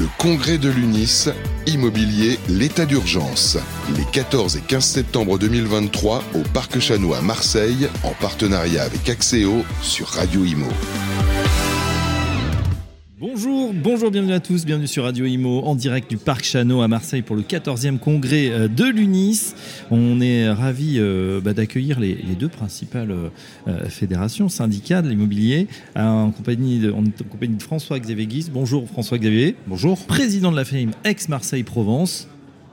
Le congrès de l'UNIS, immobilier, l'état d'urgence. Les 14 et 15 septembre 2023 au Parc Chanois à Marseille, en partenariat avec Axéo sur Radio Imo. Bonjour, bonjour, bienvenue à tous, bienvenue sur Radio Imo en direct du Parc Chano à Marseille pour le 14e congrès euh, de l'UNIS. On est ravis euh, bah, d'accueillir les, deux principales euh, fédérations, syndicats de l'immobilier, en compagnie de, en compagnie de François-Xavier Guise. Bonjour François-Xavier. Bonjour. Président de la FEM ex-Marseille-Provence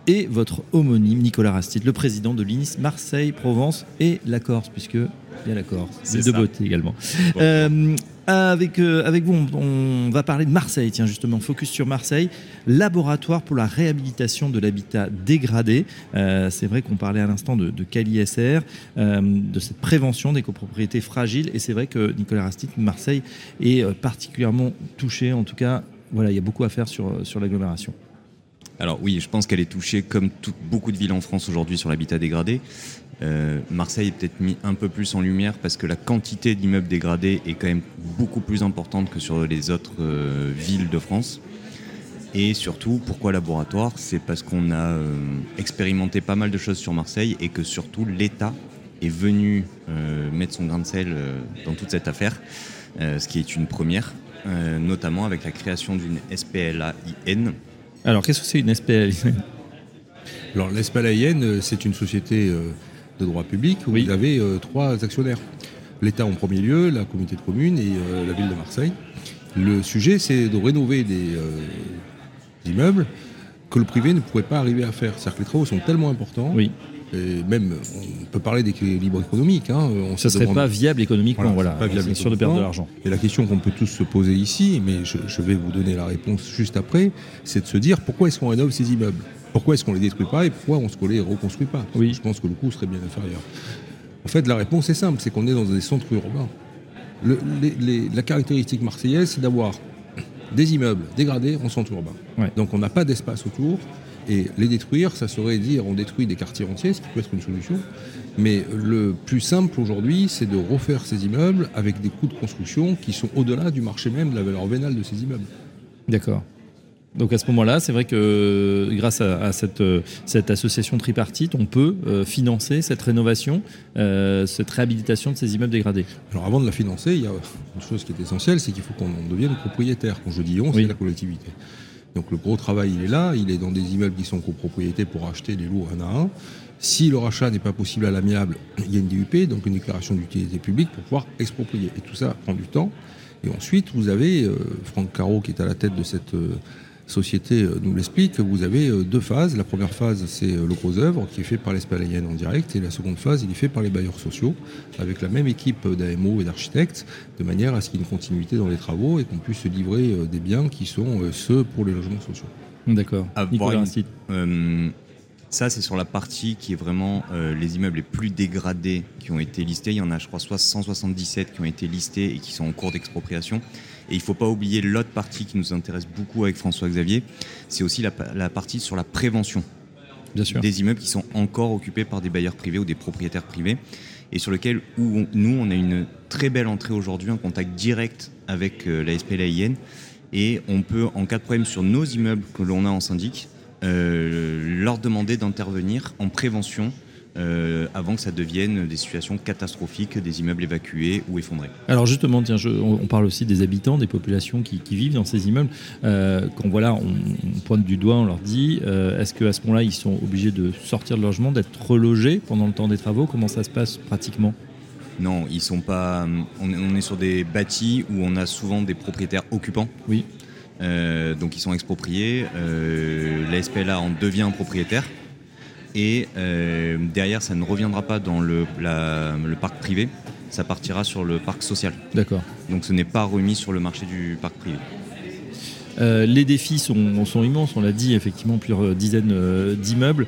et votre homonyme Nicolas Rastit, le président de l'UNIS Marseille-Provence et la Corse, puisque il y a la Corse, C'est de beauté également. Euh, avec, euh, avec vous, on, on va parler de Marseille, tiens justement, focus sur Marseille, laboratoire pour la réhabilitation de l'habitat dégradé. Euh, c'est vrai qu'on parlait à l'instant de, de CALI-SR, euh, de cette prévention des copropriétés fragiles, et c'est vrai que Nicolas Rastit, Marseille, est particulièrement touché, en tout cas, voilà, il y a beaucoup à faire sur, sur l'agglomération. Alors oui, je pense qu'elle est touchée comme beaucoup de villes en France aujourd'hui sur l'habitat dégradé. Euh, Marseille est peut-être mis un peu plus en lumière parce que la quantité d'immeubles dégradés est quand même beaucoup plus importante que sur les autres euh, villes de France. Et surtout, pourquoi laboratoire? C'est parce qu'on a euh, expérimenté pas mal de choses sur Marseille et que surtout l'État est venu mettre son grain de sel dans toute cette affaire, ce qui est une première, notamment avec la création d'une SPLAIN, Alors, qu'est-ce que c'est une SPL Alors l'ESPALAIN, euh, c'est une société euh, de droit public où Oui. vous avez euh, trois actionnaires. L'État en premier lieu, la communauté de communes et la ville de Marseille. Le sujet, c'est de rénover des immeubles que le privé ne pourrait pas arriver à faire. C'est-à-dire que les travaux sont tellement importants, Oui, et même on peut parler d'équilibre économique. Hein, on ça se serait demande- pas viable économiquement, Voilà, pas viable sûr de perdre de l'argent. Et la question qu'on peut tous se poser ici, mais je, je vais vous donner la réponse juste après, c'est de se dire pourquoi est-ce qu'on rénove ces immeubles? Pourquoi est-ce qu'on les détruit pas et pourquoi on ne les reconstruit pas? Parce que Oui. Je pense que le coût serait bien inférieur. En fait, la réponse est simple, c'est qu'on est dans des centres urbains. Le- les- les- la caractéristique marseillaise, c'est d'avoir des immeubles dégradés en centre urbain. Ouais. Donc on n'a pas d'espace autour. Et les détruire, ça serait dire on détruit des quartiers entiers, ce qui peut être une solution. Mais le plus simple aujourd'hui, c'est de refaire ces immeubles avec des coûts de construction qui sont au-delà du marché même de la valeur vénale de ces immeubles. D'accord. Donc à ce moment-là, c'est vrai que grâce à, à cette, euh, cette association tripartite, on peut euh, financer cette rénovation, euh, cette réhabilitation de ces immeubles dégradés. Alors avant de la financer, il y a une chose qui est essentielle, c'est qu'il faut qu'on en devienne propriétaire. Quand je dis on, Oui. c'est la collectivité. Donc le gros travail, il est là, il est dans des immeubles qui sont copropriétés pour acheter les lots un à un. Si le rachat n'est pas possible à l'amiable, il y a une DUP, donc une déclaration d'utilité publique pour pouvoir exproprier. Et tout ça prend du temps. Et ensuite, vous avez, euh, Franck Caro qui est à la tête de cette euh, société euh, nous l'explique, vous avez euh, deux phases. La première phase, c'est euh, le gros œuvre qui est fait par l'Espalayen en direct. Et la seconde phase, il est fait par les bailleurs sociaux, avec la même équipe d'AMO et d'architectes, de manière à ce qu'il y ait une continuité dans les travaux et qu'on puisse se livrer des biens qui sont ceux pour les logements sociaux. D'accord. Euh, ça, c'est sur la partie qui est vraiment euh, les immeubles les plus dégradés qui ont été listés. Il y en a, je crois, soit 177 qui ont été listés et qui sont en cours d'expropriation. Et il ne faut pas oublier l'autre partie qui nous intéresse beaucoup avec François-Xavier, c'est aussi la, pa- la partie sur la prévention. Bien sûr. des immeubles qui sont encore occupés par des bailleurs privés ou des propriétaires privés et sur lequel où on- nous on a une très belle entrée aujourd'hui, un contact direct avec euh, la SPLAIN et on peut en cas de problème sur nos immeubles que l'on a en syndic euh, leur demander d'intervenir en prévention euh, avant que ça devienne des situations catastrophiques, des immeubles évacués ou effondrés. Alors justement, tiens, je- on, on parle aussi des habitants, des populations qui, qui vivent dans ces immeubles. Euh, quand voilà, on, on pointe du doigt, on leur dit, euh, est-ce qu'à ce moment-là, ils sont obligés de sortir de logement, d'être relogés pendant le temps des travaux? Comment ça se passe pratiquement? Non, ils sont pas. On est, on est sur des bâtis où on a souvent des propriétaires occupants. Oui. Euh, donc ils sont expropriés. Euh, la SPLA en devient un propriétaire. Et euh, derrière, ça ne reviendra pas dans le, la- le parc privé. Ça partira sur le parc social. D'accord. Donc ce n'est pas remis sur le marché du parc privé. Euh, les défis sont, sont immenses, on l'a dit, effectivement, plusieurs dizaines euh, d'immeubles.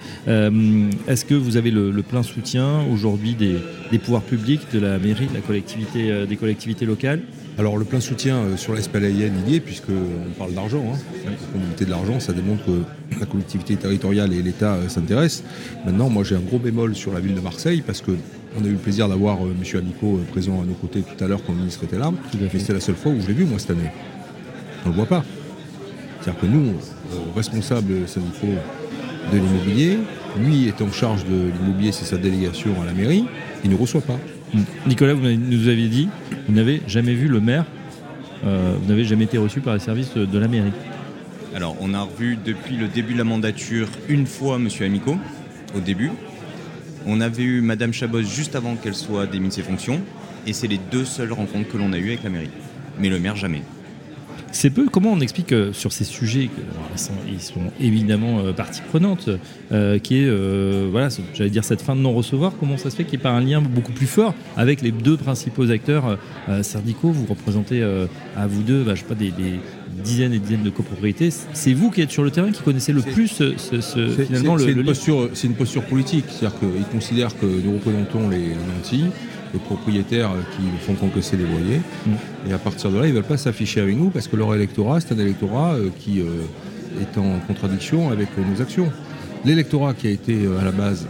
Est-ce que vous avez le, le plein soutien aujourd'hui des, des pouvoirs publics, de la mairie, de la collectivité, des collectivités locales? Alors le plein soutien euh, sur l'ESPLAIN, il y est, puisqu'on parle d'argent. Hein. De l'argent, ça démontre que la collectivité territoriale et l'État euh, s'intéressent. Maintenant, moi j'ai un gros bémol sur la ville de Marseille, parce que on a eu le plaisir d'avoir euh, M. Amico euh, présent à nos côtés tout à l'heure quand le ministre était là. Mais c'est la seule fois où je l'ai vu, moi, cette année. On ne le voit pas. C'est-à-dire que nous, euh, responsables syndicaux de l'immobilier, lui est en charge de l'immobilier, c'est sa délégation à la mairie, il ne reçoit pas. Nicolas, vous nous aviez dit, vous n'avez jamais vu le maire, euh, vous n'avez jamais été reçu par les services de la mairie. Alors, on a revu depuis le début de la mandature une fois M. Amico, au début. On avait eu Mme Chabot juste avant qu'elle soit démise de ses fonctions. Et c'est les deux seules rencontres que l'on a eues avec la mairie. Mais le maire, jamais. C'est peu. Comment on explique euh, sur ces sujets, ils, sont, évidemment euh, partie prenante, euh, qui est, voilà, j'allais dire cette fin de non-recevoir. Comment ça se fait qu'il n'y ait pas un lien beaucoup plus fort avec les deux principaux acteurs syndicaux? Vous représentez à vous deux, bah, je sais pas, des, dizaines et dizaines de copropriétés. C'est vous qui êtes sur le terrain qui connaissez le plus ce, finalement le. C'est une, posture, une posture politique, c'est-à-dire qu'ils considèrent que nous représentons les nantis les propriétaires qui font qu'encaisser les loyers. Mm. Et à partir de là, ils ne veulent pas s'afficher avec nous parce que leur électorat, c'est un électorat euh, qui euh, est en contradiction avec nos actions. L'électorat qui a été euh, à la base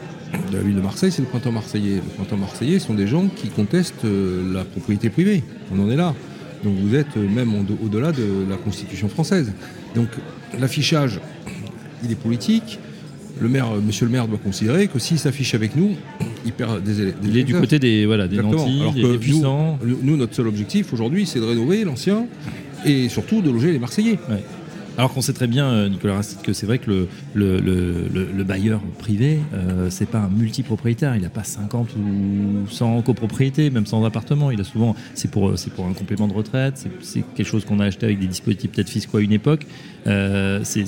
de la ville de Marseille, c'est le printemps marseillais. Le printemps marseillais sont des gens qui contestent la propriété privée. On en est là. Donc vous êtes même au-delà de la Constitution française. Donc l'affichage, il est politique. Le maire, monsieur le maire doit considérer que s'il s'affiche avec nous, il perd des, Il est du côté des, voilà, des nantis, des, puissants. Nous, notre seul objectif aujourd'hui, c'est de rénover l'ancien et surtout de loger les Marseillais. Alors qu'on sait très bien, euh, Nicolas Rastide, que c'est vrai que le, le, bailleur privé, euh, c'est pas un multipropriétaire. Il n'a pas 50 ou 100 copropriétés, même sans appartement. Il a souvent, c'est pour, c'est pour un complément de retraite. C'est quelque chose qu'on a acheté avec des dispositifs peut-être fiscaux à une époque. Euh, c'est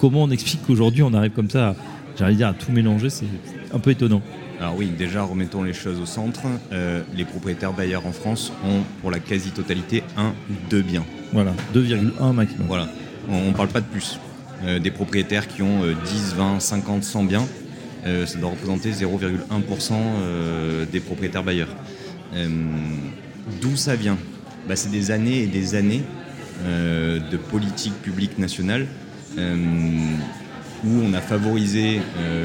comment on explique qu'aujourd'hui on arrive comme ça, j'allais dire à tout mélanger. C'est un peu étonnant. Alors oui, déjà remettons les choses au centre. Euh, les propriétaires bailleurs en France ont pour la quasi-totalité un ou deux biens. Voilà, 2,1 maximum. Voilà, on ne parle pas de plus. Euh, des propriétaires qui ont 10, 20, 50, 100 biens, euh, ça doit représenter 0,1% des propriétaires bailleurs. D'où ça vient? Bah, C'est des années et des années de politique publique nationale où on a favorisé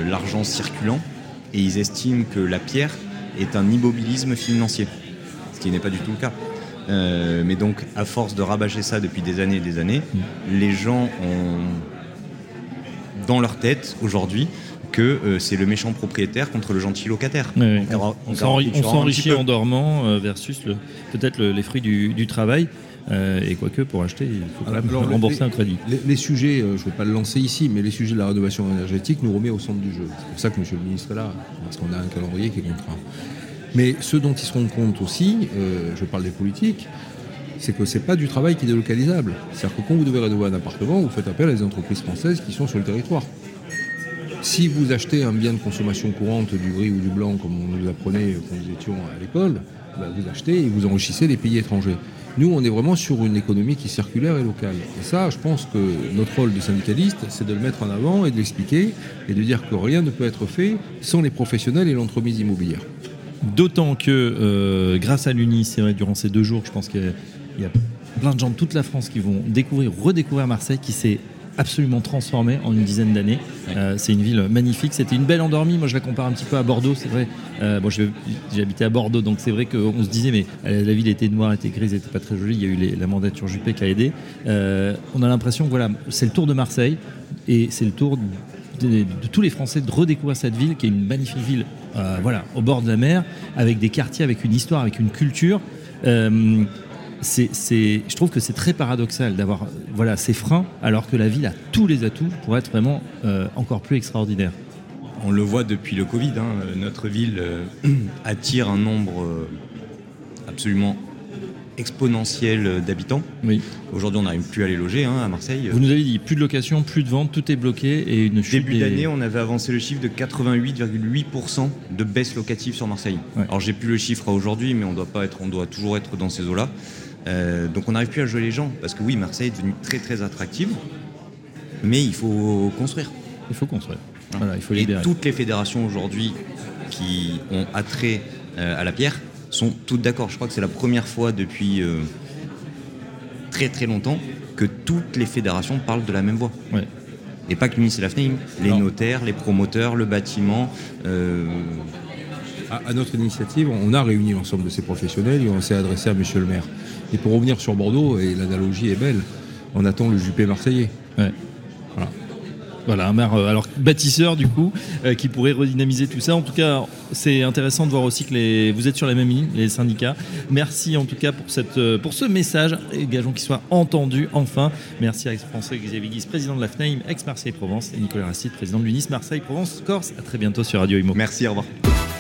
l'argent circulant et ils estiment que la pierre est un immobilisme financier, ce qui n'est pas du tout le cas. Euh, mais donc, à force de rabâcher ça depuis des années et des années, les gens ont dans leur tête aujourd'hui que euh, c'est le méchant propriétaire contre le gentil locataire. on, s'enrichit en dormant euh, versus peut-être les fruits du travail. Euh, et quoique, pour acheter, il faut quand même rembourser un crédit. Les, sujets, euh, je ne vais pas le lancer ici, mais les sujets de la rénovation énergétique nous remet au centre du jeu. C'est pour ça que M. le ministre est là, parce qu'on a un calendrier qui est contraint. Mais ce dont ils se rendent compte aussi, euh, je parle des politiques, c'est que ce n'est pas du travail qui est délocalisable. C'est-à-dire que quand vous devez rénover un appartement, vous faites appel à des entreprises françaises qui sont sur le territoire. Si vous achetez un bien de consommation courante, du gris ou du blanc, comme on nous apprenait quand nous étions à l'école, bah, vous achetez et vous enrichissez les pays étrangers. Nous, on est vraiment sur une économie qui est circulaire et locale. Et ça, je pense que notre rôle de syndicaliste, c'est de le mettre en avant et de l'expliquer et de dire que rien ne peut être fait sans les professionnels et l'entremise immobilière. D'autant que, euh, grâce à l'UNI, durant ces deux jours, je pense qu'il y a plein de gens de toute la France qui vont découvrir, redécouvrir Marseille, qui s'est absolument transformé en une dizaine d'années. Euh, c'est une ville magnifique. C'était une belle endormie. Moi, je la compare un petit peu à Bordeaux. C'est vrai. Euh, bon, j'ai habité à Bordeaux, donc c'est vrai qu'on se disait, mais euh, la ville était noire, était grise, était pas très jolie. Il y a eu la mandature Juppé qui a aidé. on a l'impression que voilà, c'est le tour de Marseille et c'est le tour de, tous les Français de redécouvrir cette ville, qui est une magnifique ville, voilà, au bord de la mer, avec des quartiers, avec une histoire, avec une culture je trouve que c'est très paradoxal d'avoir voilà, ces freins alors que la ville a tous les atouts pour être vraiment euh, encore plus extraordinaire. On le voit depuis le Covid, hein, notre ville euh, attire un nombre euh, absolument exponentiel d'habitants. Oui. Aujourd'hui, on n'arrive plus à les loger hein, à Marseille. Vous nous avez dit plus de location, plus de vente, tout est bloqué et une chute. Début d'année, on avait avancé le chiffre de 88,8% de baisse locative sur Marseille. Alors j'ai plus le chiffre à aujourd'hui, mais on doit pas être, on doit toujours être dans ces eaux-là. Euh, donc on n'arrive plus à jouer les gens, parce que oui, Marseille est devenue très très attractive, mais il faut construire. Il faut construire. il faut Et toutes les fédérations aujourd'hui qui ont attrait euh, à la pierre sont toutes d'accord. Je crois que c'est la première fois depuis euh, très très longtemps que toutes les fédérations parlent de la même voix. Et pas que l'UNICEF et la FNEIM, les notaires, les promoteurs, le bâtiment. À, notre initiative, on a réuni l'ensemble de ces professionnels et on s'est adressé à Monsieur le maire. Et pour revenir sur Bordeaux, et l'analogie est belle, on attend le Juppé marseillais. Ouais. Voilà. Un maire, euh, alors bâtisseur du coup, euh, qui pourrait redynamiser tout ça. En tout cas, c'est intéressant de voir aussi que les, vous êtes sur la même ligne, les syndicats. Merci en tout cas pour, cette, euh, pour ce message, et gageons qu'il soit entendu enfin. Merci à ex-français Xavier Guise, président de la FNAIM, ex-Marseille-Provence, et Nicolas Racide, président de l'UNIS Marseille-Provence-Corse. À très bientôt sur Radio Imo. Merci, au revoir.